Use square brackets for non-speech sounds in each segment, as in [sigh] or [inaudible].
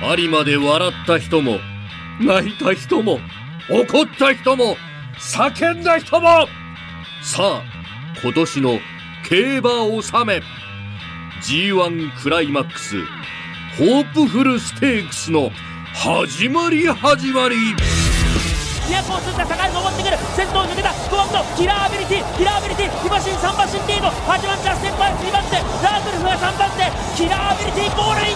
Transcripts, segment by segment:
有馬で笑った人も泣いた人も怒った人も叫んだ人も。さあ今年の競馬納め。G1 クライマックスホープフルステークスの始まり始まり。飛躍をすんだ高い登ってくる。先頭抜けた。5番とキラーアビリティキラーアビリティ。2馬身3馬身リード8番ジャスティンパイス2番手ラートルフが3番手。キラーアビリティゴール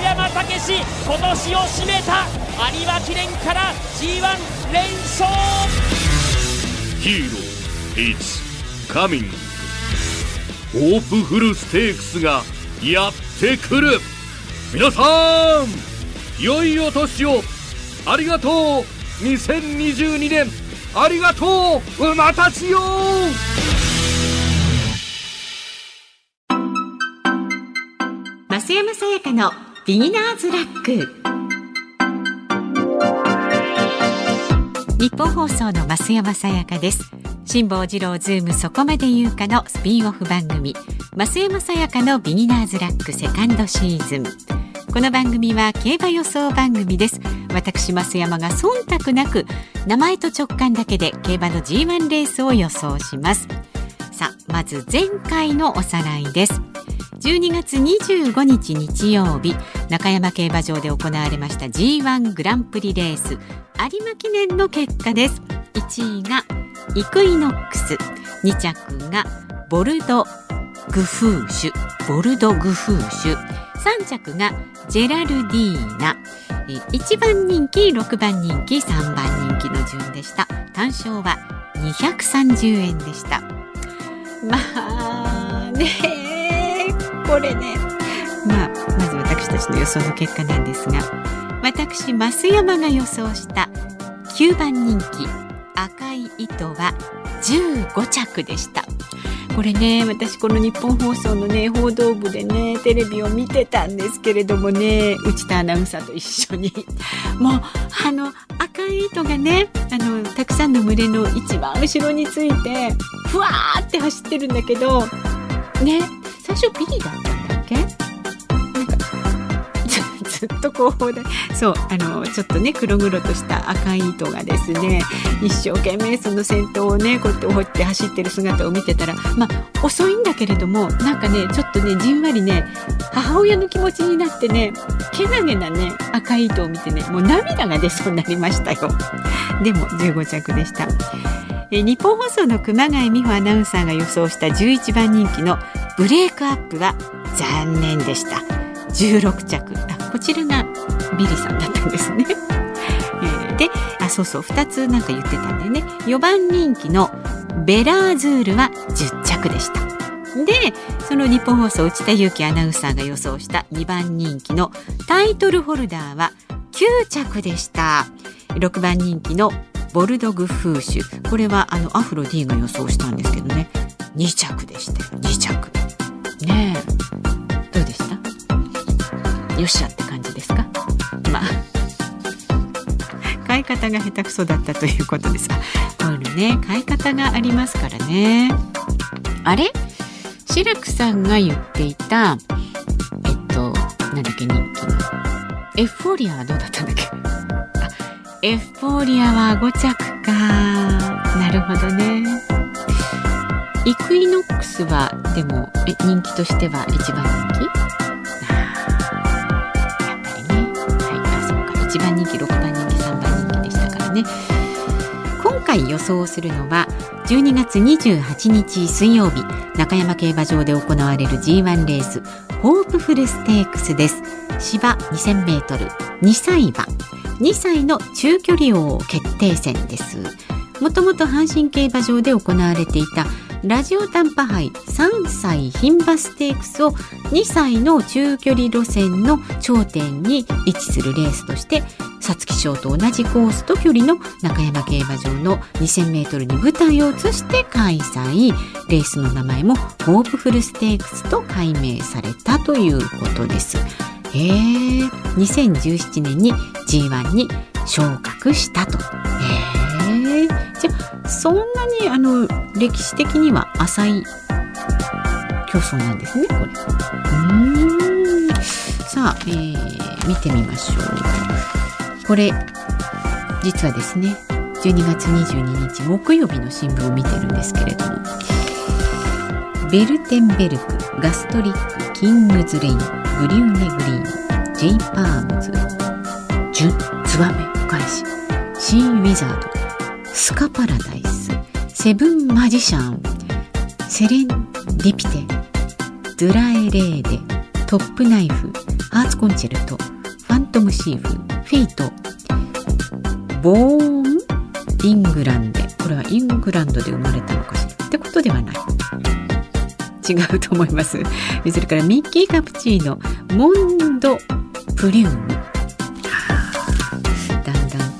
山武史今年を締めた有馬記念から G1 連勝。ヒーロー It's coming. ホープフルステークスがやってくる。皆さん良いお年を。ありがとう。2022年ありがとう。馬たちよ。増山さやかのビギナーズラック。ニッポン放送の増山さやかです。辛坊治郎ズームそこまで言うかのスピンオフ番組。増山さやかのビギナーズラックセカンドシーズン。この番組は競馬予想番組です。私増山が忖度なく名前と直感だけで競馬の G1 レースを予想します。さあまず前回のおさらいです。12月25日日曜日中山競馬場で行われました G1 グランプリレース。有馬記念の結果です。1位がイクイノックス。2着がボルドグフーシュ。ボルドグフーシュ。3着がジェラルディーナ。1番人気6番人気3番人気の順でした。単勝は230円でした。まあねこれね。まあまず私たちの予想の結果なんですが私増山が予想した9番人気赤い糸は15着でした。これね私この日本放送のね報道部でねテレビを見てたんですけれどもね内田アナウンサーと一緒に。[laughs] もうあの赤い糸がねあのたくさんの群れの一番後ろについてふわーって走ってるんだけどね最初ビリだったんだっけ？なんかずっと後方でそうあのちょっとね黒々とした赤い糸がですね一生懸命その先頭をねこうやって追って走ってる姿を見てたらまあ遅いんだけれどもなんかねちょっとねじんわりね母親の気持ちになってねけなげなね赤い糸を見てねもう涙が出そうになりましたよ。でも15着でした。え日本放送の熊谷美穂アナウンサーが予想した11番人気のブレイクアップは残念でした。16着。あこちらがビリさんだったんですね、[laughs] えー、であそうそう2つなんか言ってたんでね。4番人気のベラーズールは10着でした。でその日本放送内田裕樹アナウンサーが予想した2番人気のタイトルホルダーは9着でした。6番人気のボルドグフーシュこれはあのアフロ D が予想したんですけどね。2着でしたよ。2着。ねえ。どうでした？よっしゃって感じですか？まあ。買い方が下手くそだったということです。こういうのね買い方がありますからね。あれ？志らくさんが言っていたえっとなんだっけ人気の。エフフォーリアはどうだったんだっけ？エフフォーリアは5着か。なるほどね。イクイノックスはでもえ人気としては一番人気やっぱりね。はいあそうか。1番人気6番人気3番人気でしたからね。今回予想するのは12月28日水曜日中山競馬場で行われる G1 レースホープフルステークスです。芝 2000m 2歳馬。2歳の中距離王決定戦です。もともと阪神競馬場で行われていたラジオ短波杯3歳牝馬ステークスを2歳の中距離路線の頂点に位置するレースとして皐月賞と同じコースと距離の中山競馬場の 2000m に舞台を移して開催。レースの名前もホープフルステークスと改名されたということです。へえ2017年に G1 に昇格したと。へえじゃそんなにあの歴史的には浅い競争なんですねこれ。うん。さあ、えー、見てみましょう。これ実はですね12月22日木曜日の新聞を見てるんですけれども。ヴェルテンベルクガストリックキングズレイングリューネグリーンジェイパームスジュンツバメガエシ。シーウィザード。スカパラダイスセブンマジシャンセレンディピティドゥラエレーデトップナイフハーツコンチェルトファントムシーフフェイトボーンイングランデこれはイングランドで生まれたのかしら。ってことではない。違うと思います。それからミッキーカプチーノモンドプリューム。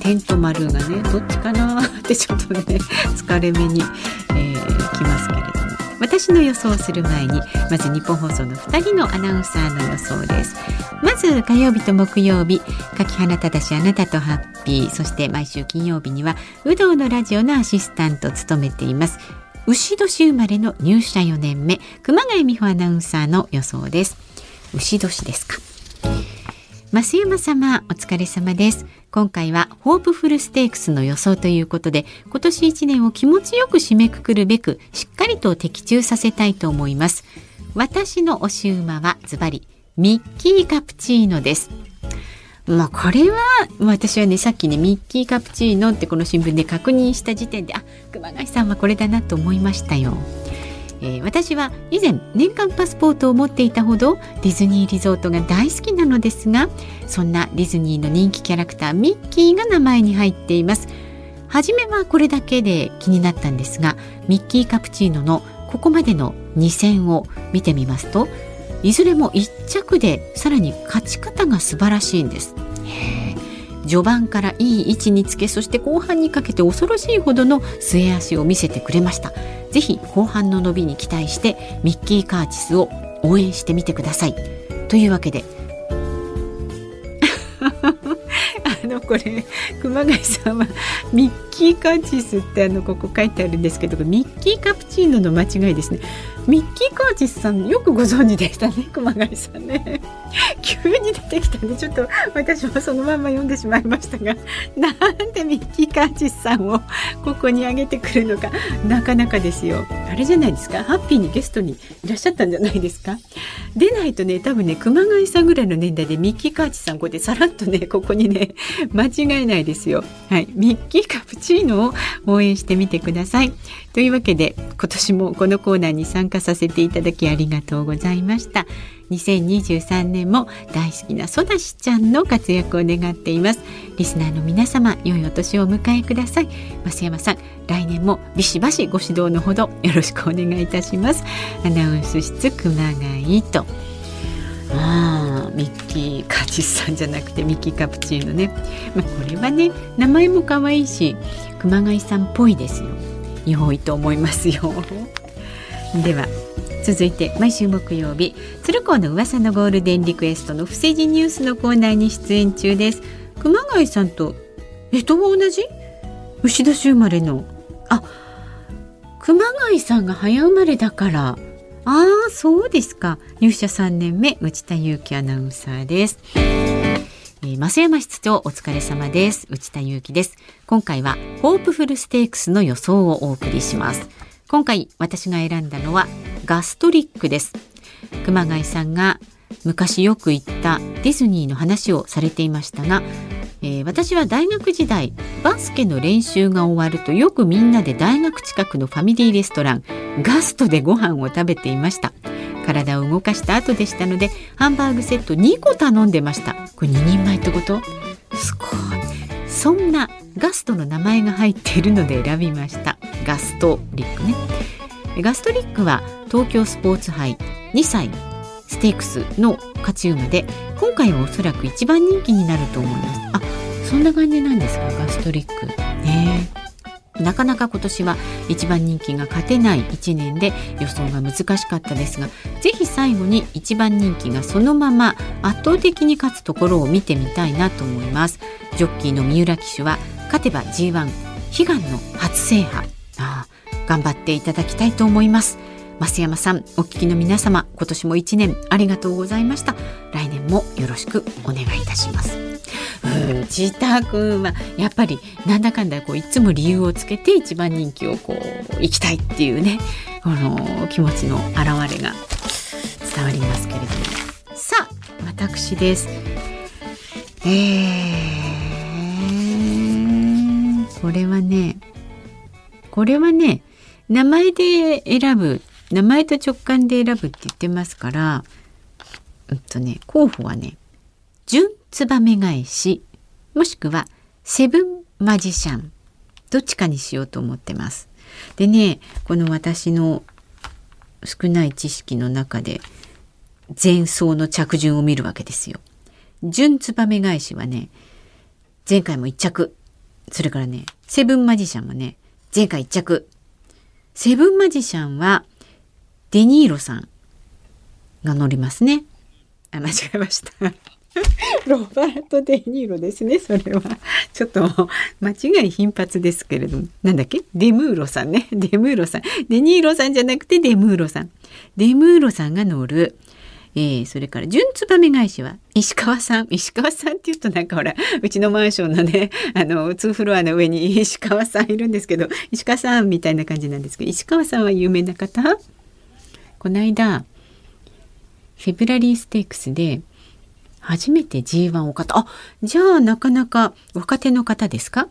だんだんテント丸がねどっちかな？[laughs] ってちょっとね疲れ目に、えー、きますけれども。私の予想する前にまず日本放送の2人のアナウンサーの予想です。まず火曜日と木曜日柿花忠あなたとハッピー。そして毎週金曜日には有働のラジオのアシスタントを務めています。牛年生まれの入社4年目熊谷美穂アナウンサーの予想です。牛年ですか？増山様お疲れ様です。今回はホープフルステークスの予想ということで今年1年を気持ちよく締めくくるべくしっかりと的中させたいと思います。私の推し馬はズバリミッキーカプチーノです。まあこれは私はねさっきねミッキーカプチーノってこの新聞で確認した時点であ熊谷さんはこれだなと思いましたよ。えー、私は以前年間パスポートを持っていたほどディズニーリゾートが大好きなのですがそんなディズニーの人気キャラクターミッキーが名前に入っています。初めはこれだけで気になったんですがミッキーカプチーノのここまでの2戦を見てみますといずれも1着でさらに勝ち方が素晴らしいんです。序盤からいい位置につけそして後半にかけて恐ろしいほどの末脚を見せてくれました。ぜひ後半の伸びに期待してミッキー・カーチスを応援してみてください。というわけで。[laughs] あのこれ熊谷さんはミッキーカーチスってあのここ書いてあるんですけどミッキーカプチーノの間違いですね。ミッキー・カーチスさんよくご存知でしたね熊谷さんね。急に出てきたんでちょっと私はそのまま読んでしまいましたが [laughs] なんでミッキー・カーチスさんをここに上げてくるのかなかなかですよ。あれじゃないですか？ハッピーにゲストにいらっしゃったんじゃないですか？出ないとね多分ね熊谷さんぐらいの年代でミッキー・カーチスさんこうやってさらっとねここにね間違いないですよ。はい。ミッキー・カプチーノを応援してみてください。というわけで今年もこのコーナーに参加させていただきありがとうございました。2023年も大好きなソダシちゃんの活躍を願っています。リスナーの皆様良いお年をお迎えください。増山さん来年もビシバシご指導のほどよろしくお願いいたします。アナウンス室熊谷と。あミッキーカチスさんじゃなくてミッキーカプチーノね、まあ、これはね名前も可愛いし熊谷さんっぽいですよ。良いと思いますよ。では続いて毎週木曜日鶴子の噂のゴールデンリクエストの不正事ニュースのコーナーに出演中です。熊谷さんとえと同じ？牛年生まれの。あ熊谷さんが早生まれだから。ああそうですか。入社3年目内田裕樹アナウンサーです。えー、増山室長お疲れ様です。内田裕樹です。今回はホープフルステークスの予想をお送りします。今回私が選んだのはガストリックです。熊谷さんが昔よく行ったディズニーの話をされていましたが、えー、私は大学時代バスケの練習が終わるとよくみんなで大学近くのファミリーレストランガストでご飯を食べていました。体を動かした後でしたのでハンバーグセット2個頼んでました。これ2人前ってこと？すごい。そんなガストの名前が入っているので選びました。ガストリックね。ガストリックは東京スポーツ杯2歳ステークスの勝ち馬で今回はおそらく一番人気になると思います。あそんな感じなんですかガストリックね。なかなか今年は一番人気が勝てない1年で予想が難しかったですがぜひ最後に一番人気がそのまま圧倒的に勝つところを見てみたいなと思います。ジョッキーの三浦騎手は勝てば G1 悲願の初制覇。あ頑張っていただきたいと思います。増山さんお聞きの皆様今年も一年ありがとうございました。来年もよろしくお願いいたします。藤田君はやっぱりなんだかんだこういつも理由をつけて一番人気をこう行きたいっていうねこの気持ちの表れが伝わりますけれども。さあ私です。えー、これはねこれはね名前で選ぶ名前と直感で選ぶって言ってますからうんとね候補はね純ツバメ返しもしくはセブンマジシャンどっちかにしようと思ってます。でねこの私の少ない知識の中で前奏の着順を見るわけですよ。純ツバメ返しはね前回も1着それからねセブンマジシャンもね前回1着。セブンマジシャンはデニーロさんが乗りますね。あ、間違えました。[laughs] ロバート・デ・ニーロですね。それは。ちょっと間違い頻発ですけれども。なんだっけ？デムーロさんね。デムーロさん。デニーロさんじゃなくてデムーロさん。デムーロさんが乗るえー、それから純ツバメ返しは石川さん石川さんっていうとなんかほらうちのマンションのねあの2フロアの上に石川さんいるんですけど石川さんみたいな感じなんですけど石川さんは有名な方？この間フェブラリーステークスで初めて G1 を買った。あ、じゃあなかなか若手の方ですか？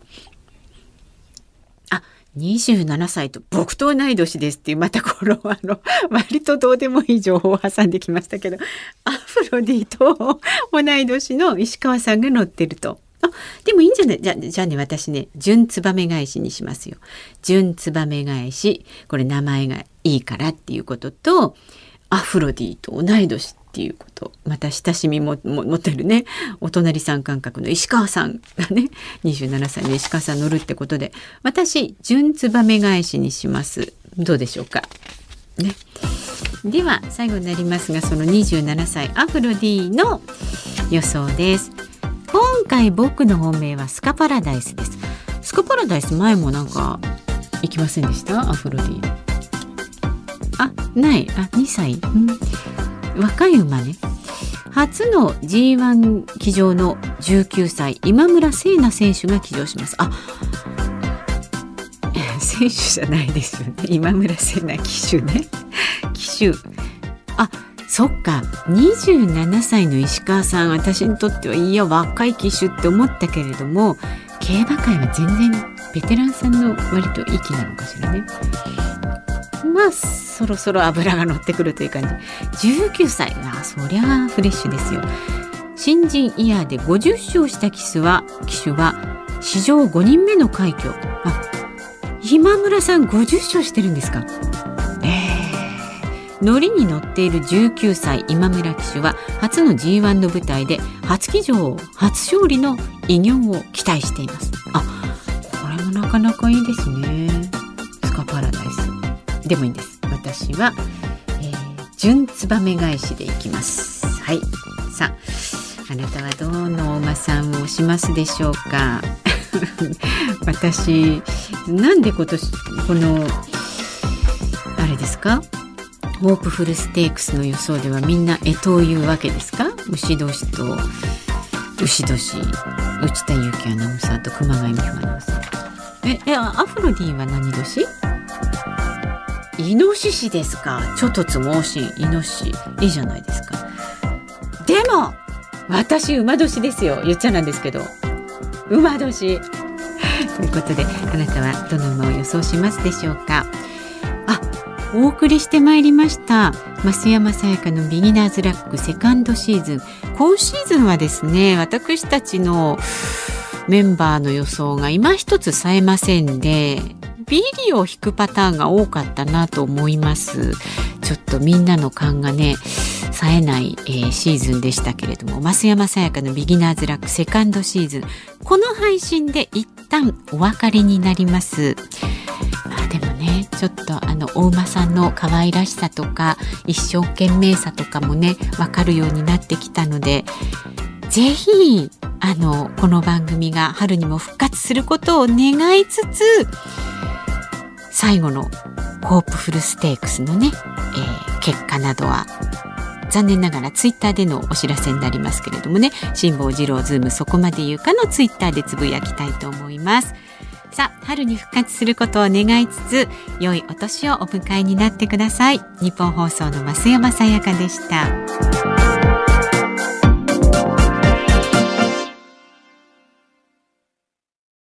あ27歳と僕と同い年ですっていうまたこのあの [laughs] 割とどうでもいい情報を挟んできましたけどアフロディと同い年の石川さんが乗ってると。あでもいいんじゃない？じゃじゃあね私ね純ツバメ返しにしますよ。純ツバメ返しこれ名前がいいからっていうこととアフロディと同い年っていうこと。また親しみも持ってるね。お隣さん感覚の石川さんがね27歳の石川さん乗るってことで。私純ツバメ返しにします。どうでしょうか。ね。では最後になりますがその27歳アフロディの予想です。今回僕の本命はスカパラダイスです。スカパラダイス前もなんか行きませんでした？アフロディ。あない。あ2歳、うん。若い馬ね。初の G1 騎乗の19歳今村聖奈選手が騎乗します。あ [laughs] 選手じゃないですよね。今村聖奈騎手ね。[laughs] 騎手。あそっか。27歳の石川さん私にとってはいや若い騎手って思ったけれども競馬界は全然ベテランさんの割と息なのかしらね。あそろそろ脂が乗ってくるという感じ。19歳。あそりゃフレッシュですよ。新人イヤーで50勝した騎手は騎手は史上5人目の快挙。あ今村さん50勝してるんですか？えー、乗りに乗っている19歳今村騎手は初の G1 の舞台で初騎乗初勝利の偉業を期待しています。あこれもなかなかいいですね。でもいいんです。私は、えー、純ツバメ返しでいきます。はい。さああなたはどのお馬さんをしますでしょうか？[laughs] 私なんで今年このあれですか？ホープフルステークスの予想ではみんな干支を言うわけですか？牛年と牛年内田裕樹アナウンサーと熊谷美穂アナウンサー。ええアフロディは何年？イノシシですか？ちょっとつ猛進、イノシシ。いいじゃないですか。でも、私、馬年ですよ。言っちゃなんですけど。馬年。ということで、あなたはどの馬を予想しますでしょうか？あ、お送りしてまいりました。増山さやかのビギナーズラックセカンドシーズン。今シーズンはですね、私たちのメンバーの予想が今一つ冴えませんで、ビリを引くパターンが多かったなと思います。ちょっとみんなの勘がね冴えない、えー、シーズンでしたけれども。増山さやかのビギナーズラックセカンドシーズン。この配信で一旦お別れになります。あでもねちょっとあのお馬さんの可愛らしさとか一生懸命さとかもね分かるようになってきたのでぜひあのこの番組が春にも復活することを願いつつ最後のホープフルステークスのね、えー、結果などは残念ながらツイッターでのお知らせになりますけれどもね辛坊治郎ズームそこまで言うかのツイッターでつぶやきたいと思います。さあ春に復活することを願いつつ良いお年をお迎えになってください。日本放送の増山さやかでした。